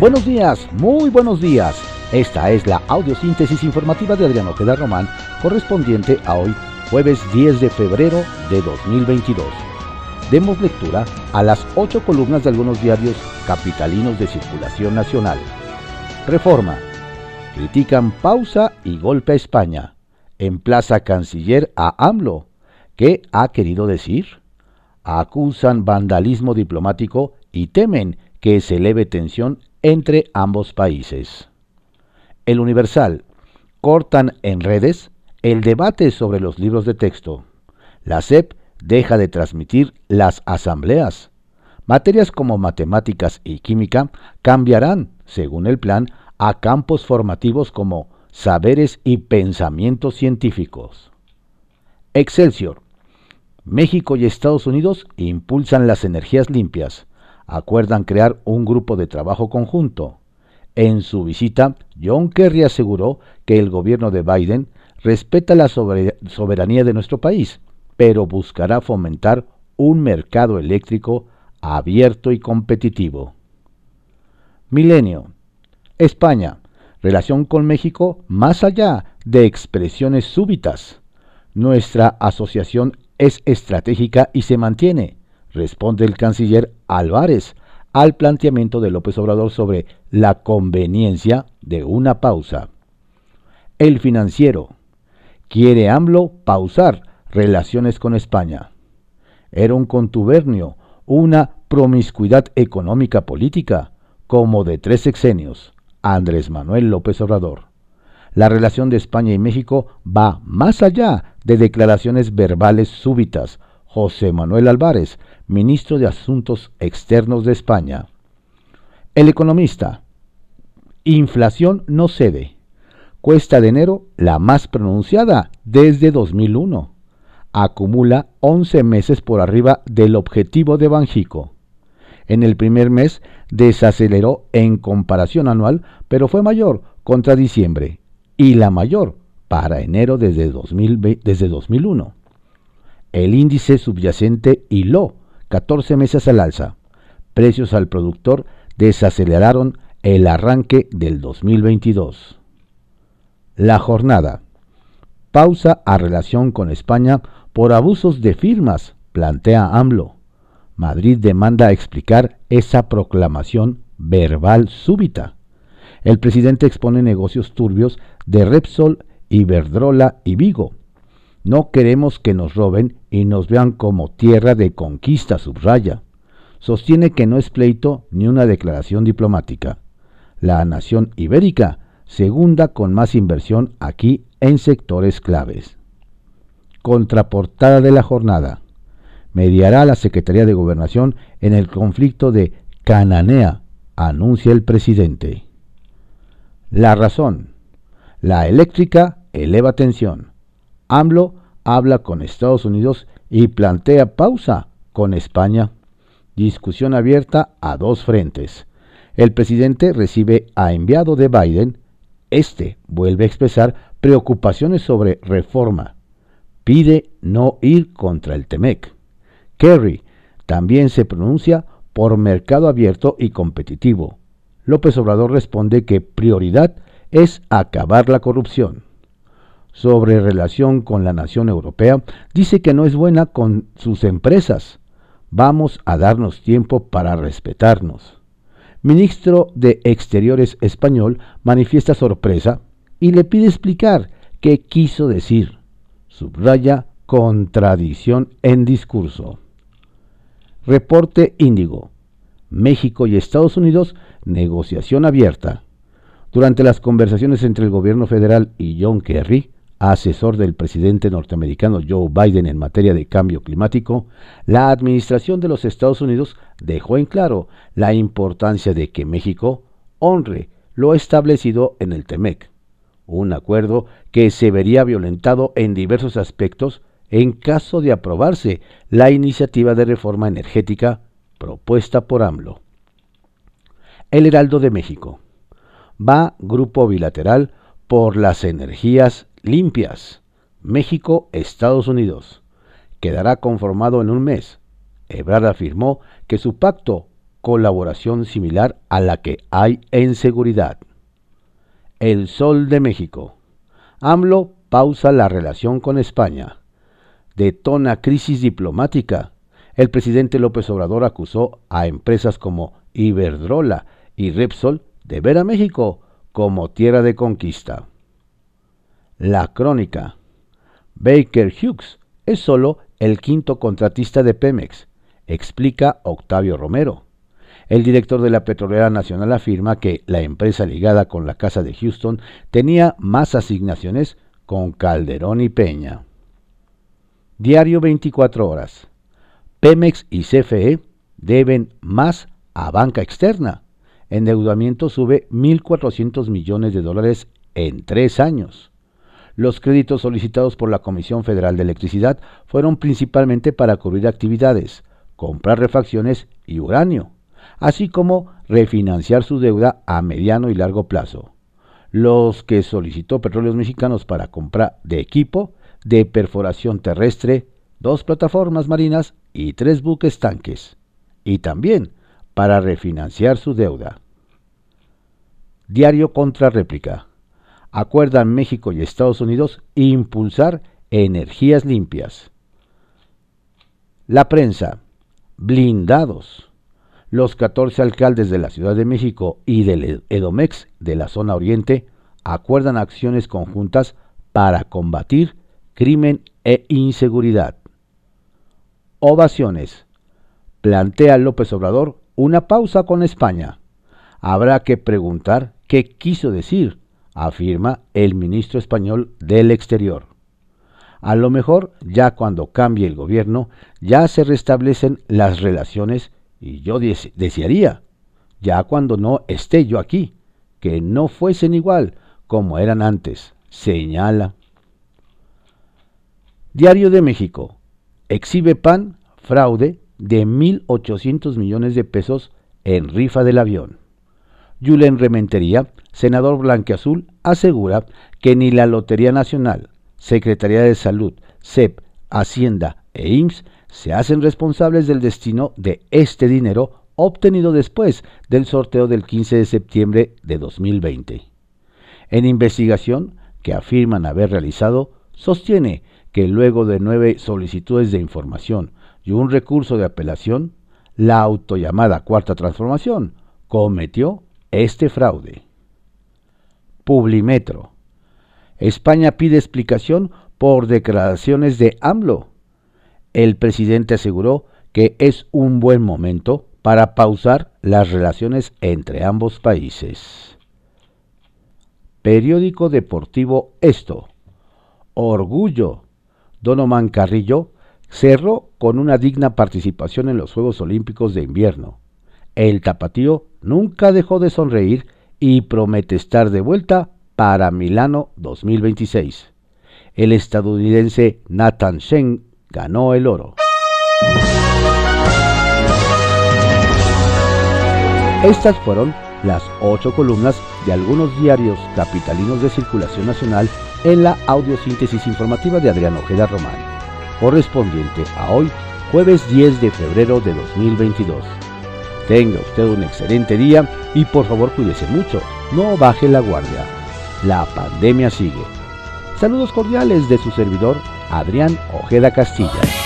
Buenos días, muy buenos días. Esta es la audiosíntesis informativa de Adriano Ojeda Román, correspondiente a hoy, jueves 10 de febrero de 2022. Demos lectura a las ocho columnas de algunos diarios capitalinos de circulación nacional. Reforma. Critican pausa y golpe a España. Emplaza canciller a AMLO. ¿Qué ha querido decir? Acusan vandalismo diplomático y temen que se eleve tensión entre ambos países. El Universal. Cortan en redes el debate sobre los libros de texto. La SEP deja de transmitir las asambleas. Materias como matemáticas y química cambiarán, según el plan, a campos formativos como saberes y pensamientos científicos. Excelsior. México y Estados Unidos impulsan las energías limpias acuerdan crear un grupo de trabajo conjunto. En su visita, John Kerry aseguró que el gobierno de Biden respeta la soberanía de nuestro país, pero buscará fomentar un mercado eléctrico abierto y competitivo. Milenio. España. Relación con México más allá de expresiones súbitas. Nuestra asociación es estratégica y se mantiene responde el canciller Álvarez al planteamiento de López Obrador sobre la conveniencia de una pausa. El financiero quiere AMLO pausar relaciones con España. Era un contubernio, una promiscuidad económica política, como de tres sexenios. Andrés Manuel López Obrador. La relación de España y México va más allá de declaraciones verbales súbitas. José Manuel Álvarez ministro de Asuntos Externos de España. El economista. Inflación no cede. Cuesta de enero la más pronunciada desde 2001. Acumula 11 meses por arriba del objetivo de Banjico. En el primer mes desaceleró en comparación anual, pero fue mayor contra diciembre y la mayor para enero desde, desde 2001. El índice subyacente hiló 14 meses al alza. Precios al productor desaceleraron el arranque del 2022. La jornada. Pausa a relación con España por abusos de firmas, plantea AMLO. Madrid demanda explicar esa proclamación verbal súbita. El presidente expone negocios turbios de Repsol, Iberdrola y Vigo no queremos que nos roben y nos vean como tierra de conquista, subraya. Sostiene que no es pleito ni una declaración diplomática. La nación ibérica, segunda con más inversión aquí en sectores claves. Contraportada de la jornada. Mediará la Secretaría de Gobernación en el conflicto de Cananea, anuncia el presidente. La razón. La eléctrica eleva tensión. AMLO habla con Estados Unidos y plantea pausa con España. Discusión abierta a dos frentes. El presidente recibe a enviado de Biden. Este vuelve a expresar preocupaciones sobre reforma. Pide no ir contra el TEMEC. Kerry también se pronuncia por mercado abierto y competitivo. López Obrador responde que prioridad es acabar la corrupción sobre relación con la nación europea, dice que no es buena con sus empresas. Vamos a darnos tiempo para respetarnos. Ministro de Exteriores español manifiesta sorpresa y le pide explicar qué quiso decir. Subraya contradicción en discurso. Reporte Índigo. México y Estados Unidos, negociación abierta. Durante las conversaciones entre el gobierno federal y John Kerry, asesor del presidente norteamericano Joe Biden en materia de cambio climático, la administración de los Estados Unidos dejó en claro la importancia de que México honre lo establecido en el TEMEC, un acuerdo que se vería violentado en diversos aspectos en caso de aprobarse la iniciativa de reforma energética propuesta por AMLO. El Heraldo de México. Va grupo bilateral por las energías limpias. México, Estados Unidos. Quedará conformado en un mes. Ebrard afirmó que su pacto colaboración similar a la que hay en seguridad. El Sol de México. AMLO pausa la relación con España. Detona crisis diplomática. El presidente López Obrador acusó a empresas como Iberdrola y Repsol de ver a México como tierra de conquista. La crónica. Baker Hughes es solo el quinto contratista de Pemex, explica Octavio Romero. El director de la Petrolera Nacional afirma que la empresa ligada con la Casa de Houston tenía más asignaciones con Calderón y Peña. Diario 24 horas. Pemex y CFE deben más a banca externa. Endeudamiento sube 1.400 millones de dólares en tres años. Los créditos solicitados por la Comisión Federal de Electricidad fueron principalmente para cubrir actividades, comprar refacciones y uranio, así como refinanciar su deuda a mediano y largo plazo. Los que solicitó Petróleos Mexicanos para compra de equipo de perforación terrestre, dos plataformas marinas y tres buques tanques. Y también para refinanciar su deuda. Diario contra réplica acuerdan México y Estados Unidos impulsar energías limpias. La prensa, blindados. Los 14 alcaldes de la Ciudad de México y del Edomex de la zona oriente acuerdan acciones conjuntas para combatir crimen e inseguridad. Ovaciones. Plantea López Obrador una pausa con España. Habrá que preguntar qué quiso decir afirma el ministro español del Exterior. A lo mejor ya cuando cambie el gobierno ya se restablecen las relaciones y yo desearía, ya cuando no esté yo aquí, que no fuesen igual como eran antes, señala. Diario de México. Exhibe PAN fraude de 1.800 millones de pesos en rifa del avión. Julen Rementería, senador blanqueazul, asegura que ni la Lotería Nacional, Secretaría de Salud, CEP, Hacienda e IMSS se hacen responsables del destino de este dinero obtenido después del sorteo del 15 de septiembre de 2020. En investigación que afirman haber realizado, sostiene que luego de nueve solicitudes de información y un recurso de apelación, la autollamada Cuarta Transformación cometió este fraude. Publimetro. España pide explicación por declaraciones de AMLO. El presidente aseguró que es un buen momento para pausar las relaciones entre ambos países. Periódico Deportivo Esto. Orgullo. Donoman Carrillo cerró con una digna participación en los Juegos Olímpicos de Invierno el tapatío nunca dejó de sonreír y promete estar de vuelta para Milano 2026. El estadounidense Nathan Shen ganó el oro. Estas fueron las ocho columnas de algunos diarios capitalinos de circulación nacional en la audiosíntesis informativa de Adrián Ojeda Román, correspondiente a hoy, jueves 10 de febrero de 2022. Tenga usted un excelente día y por favor cuídese mucho, no baje la guardia. La pandemia sigue. Saludos cordiales de su servidor, Adrián Ojeda Castilla.